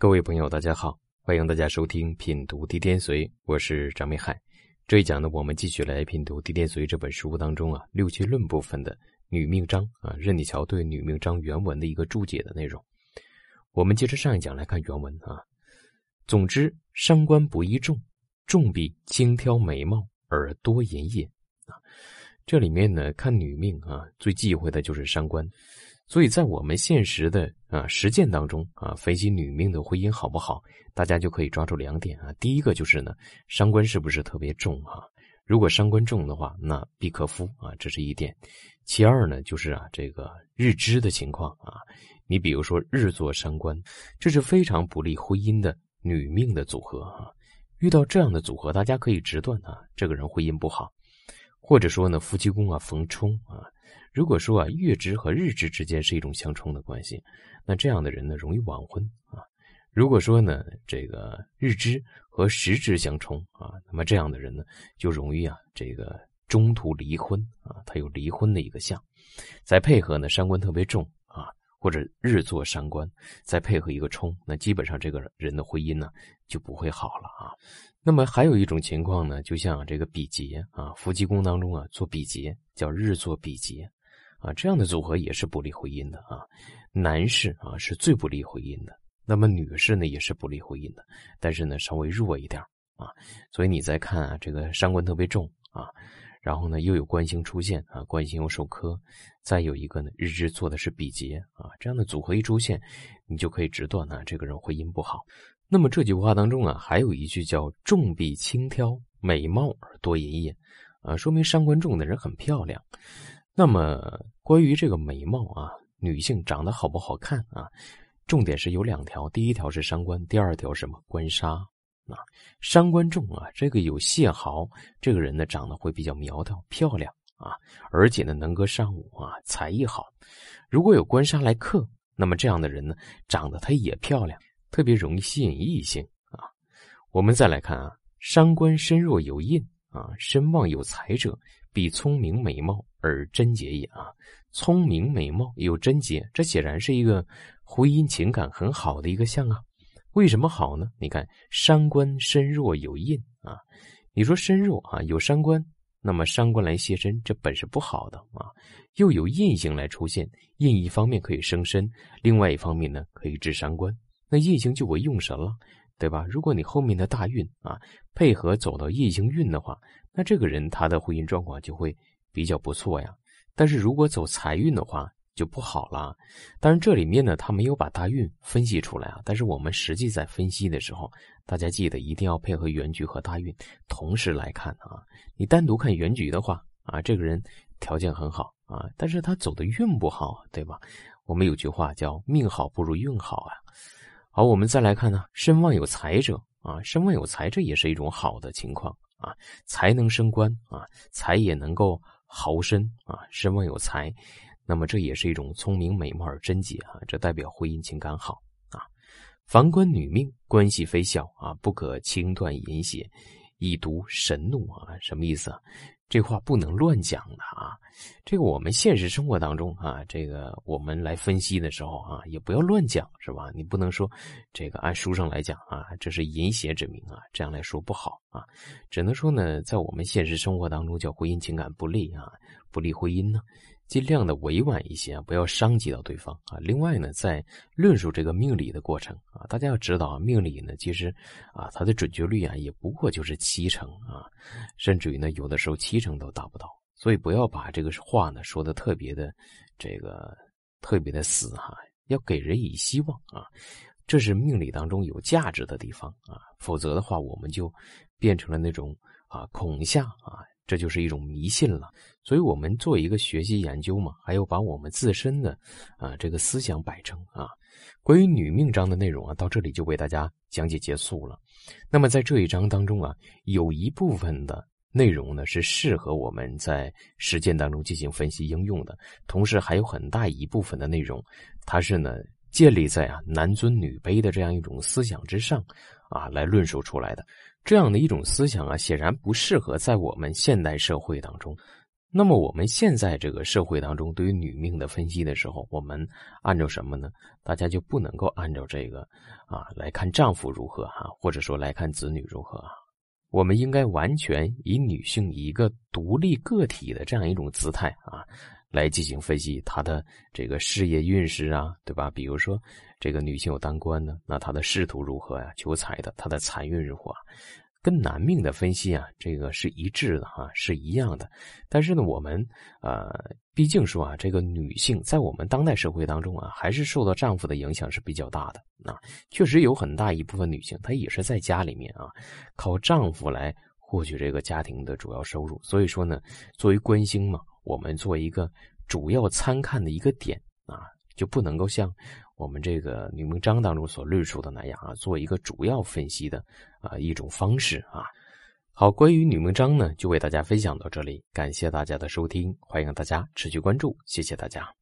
各位朋友，大家好，欢迎大家收听《品读地天随》，我是张明海。这一讲呢，我们继续来品读《地天随》这本书当中啊六气论部分的女命章啊任你桥对女命章原文的一个注解的内容。我们接着上一讲来看原文啊。总之，伤官不宜重，重必轻挑眉毛而多淫也啊。这里面呢，看女命啊，最忌讳的就是伤官。所以在我们现实的啊实践当中啊，分析女命的婚姻好不好，大家就可以抓住两点啊。第一个就是呢，伤官是不是特别重啊？如果伤官重的话，那必克夫啊，这是一点。其二呢，就是啊，这个日支的情况啊，你比如说日坐伤官，这是非常不利婚姻的女命的组合啊。遇到这样的组合，大家可以直断啊，这个人婚姻不好，或者说呢，夫妻宫啊逢冲啊。如果说啊，月支和日支之间是一种相冲的关系，那这样的人呢容易晚婚啊。如果说呢，这个日支和时支相冲啊，那么这样的人呢就容易啊，这个中途离婚啊，他有离婚的一个相。再配合呢，伤官特别重啊，或者日坐伤官，再配合一个冲，那基本上这个人的婚姻呢就不会好了啊。那么还有一种情况呢，就像这个比劫啊，夫妻宫当中啊做比劫，叫日坐比劫。啊，这样的组合也是不利婚姻的啊。男士啊是最不利婚姻的，那么女士呢也是不利婚姻的，但是呢稍微弱一点啊。所以你再看啊，这个伤官特别重啊，然后呢又有官星出现啊，官星又受克，再有一个呢日支做的是比劫啊，这样的组合一出现，你就可以直断呢这个人婚姻不好。那么这句话当中啊，还有一句叫“重必轻挑，美貌而多淫也”，啊，说明伤官重的人很漂亮。那么，关于这个美貌啊，女性长得好不好看啊？重点是有两条，第一条是伤官，第二条什么？官杀啊，伤官重啊，这个有谢豪，这个人呢长得会比较苗条漂亮啊，而且呢能歌善舞啊，才艺好。如果有官杀来克，那么这样的人呢，长得他也漂亮，特别容易吸引异性啊。我们再来看啊，伤官身弱有印啊，身旺有财者，必聪明美貌。而贞洁也啊，聪明美貌有贞洁，这显然是一个婚姻情感很好的一个象啊。为什么好呢？你看伤官身弱有印啊，你说身弱啊，有伤官，那么伤官来泄身，这本是不好的啊。又有印星来出现，印一方面可以生身，另外一方面呢可以治伤官，那印星就为用神了，对吧？如果你后面的大运啊配合走到印星运的话，那这个人他的婚姻状况就会。比较不错呀，但是如果走财运的话就不好了。当然这里面呢，他没有把大运分析出来啊。但是我们实际在分析的时候，大家记得一定要配合原局和大运同时来看啊。你单独看原局的话啊，这个人条件很好啊，但是他走的运不好，对吧？我们有句话叫命好不如运好啊。好，我们再来看呢，身旺有财者啊，身旺有财这也是一种好的情况啊，才能升官啊，财也能够。豪绅啊，身旺有财，那么这也是一种聪明美貌而贞洁啊，这代表婚姻情感好啊。凡官女命关系非小啊，不可轻断淫邪，以毒神怒啊，什么意思啊？这话不能乱讲的啊！这个我们现实生活当中啊，这个我们来分析的时候啊，也不要乱讲，是吧？你不能说这个按书上来讲啊，这是淫邪之名啊，这样来说不好啊。只能说呢，在我们现实生活当中，叫婚姻情感不利啊，不利婚姻呢。尽量的委婉一些啊，不要伤及到对方啊。另外呢，在论述这个命理的过程啊，大家要知道啊，命理呢，其实啊，它的准确率啊，也不过就是七成啊，甚至于呢，有的时候七成都达不到。所以不要把这个话呢说的特别的这个特别的死哈，要给人以希望啊，这是命理当中有价值的地方啊。否则的话，我们就变成了那种啊恐吓啊。这就是一种迷信了，所以我们做一个学习研究嘛，还要把我们自身的啊这个思想摆正啊。关于女命章的内容啊，到这里就为大家讲解结束了。那么在这一章当中啊，有一部分的内容呢是适合我们在实践当中进行分析应用的，同时还有很大一部分的内容，它是呢建立在啊男尊女卑的这样一种思想之上啊来论述出来的。这样的一种思想啊，显然不适合在我们现代社会当中。那么我们现在这个社会当中，对于女命的分析的时候，我们按照什么呢？大家就不能够按照这个啊来看丈夫如何哈，或者说来看子女如何啊？我们应该完全以女性一个独立个体的这样一种姿态啊，来进行分析她的这个事业运势啊，对吧？比如说这个女性有当官的，那她的仕途如何呀？求财的，她的财运如何？跟男命的分析啊，这个是一致的哈，是一样的。但是呢，我们呃，毕竟说啊，这个女性在我们当代社会当中啊，还是受到丈夫的影响是比较大的。啊，确实有很大一部分女性，她也是在家里面啊，靠丈夫来获取这个家庭的主要收入。所以说呢，作为官星嘛，我们做一个主要参看的一个点啊，就不能够像。我们这个女命章当中所论述的那样啊，做一个主要分析的啊一种方式啊。好，关于女命章呢，就为大家分享到这里，感谢大家的收听，欢迎大家持续关注，谢谢大家。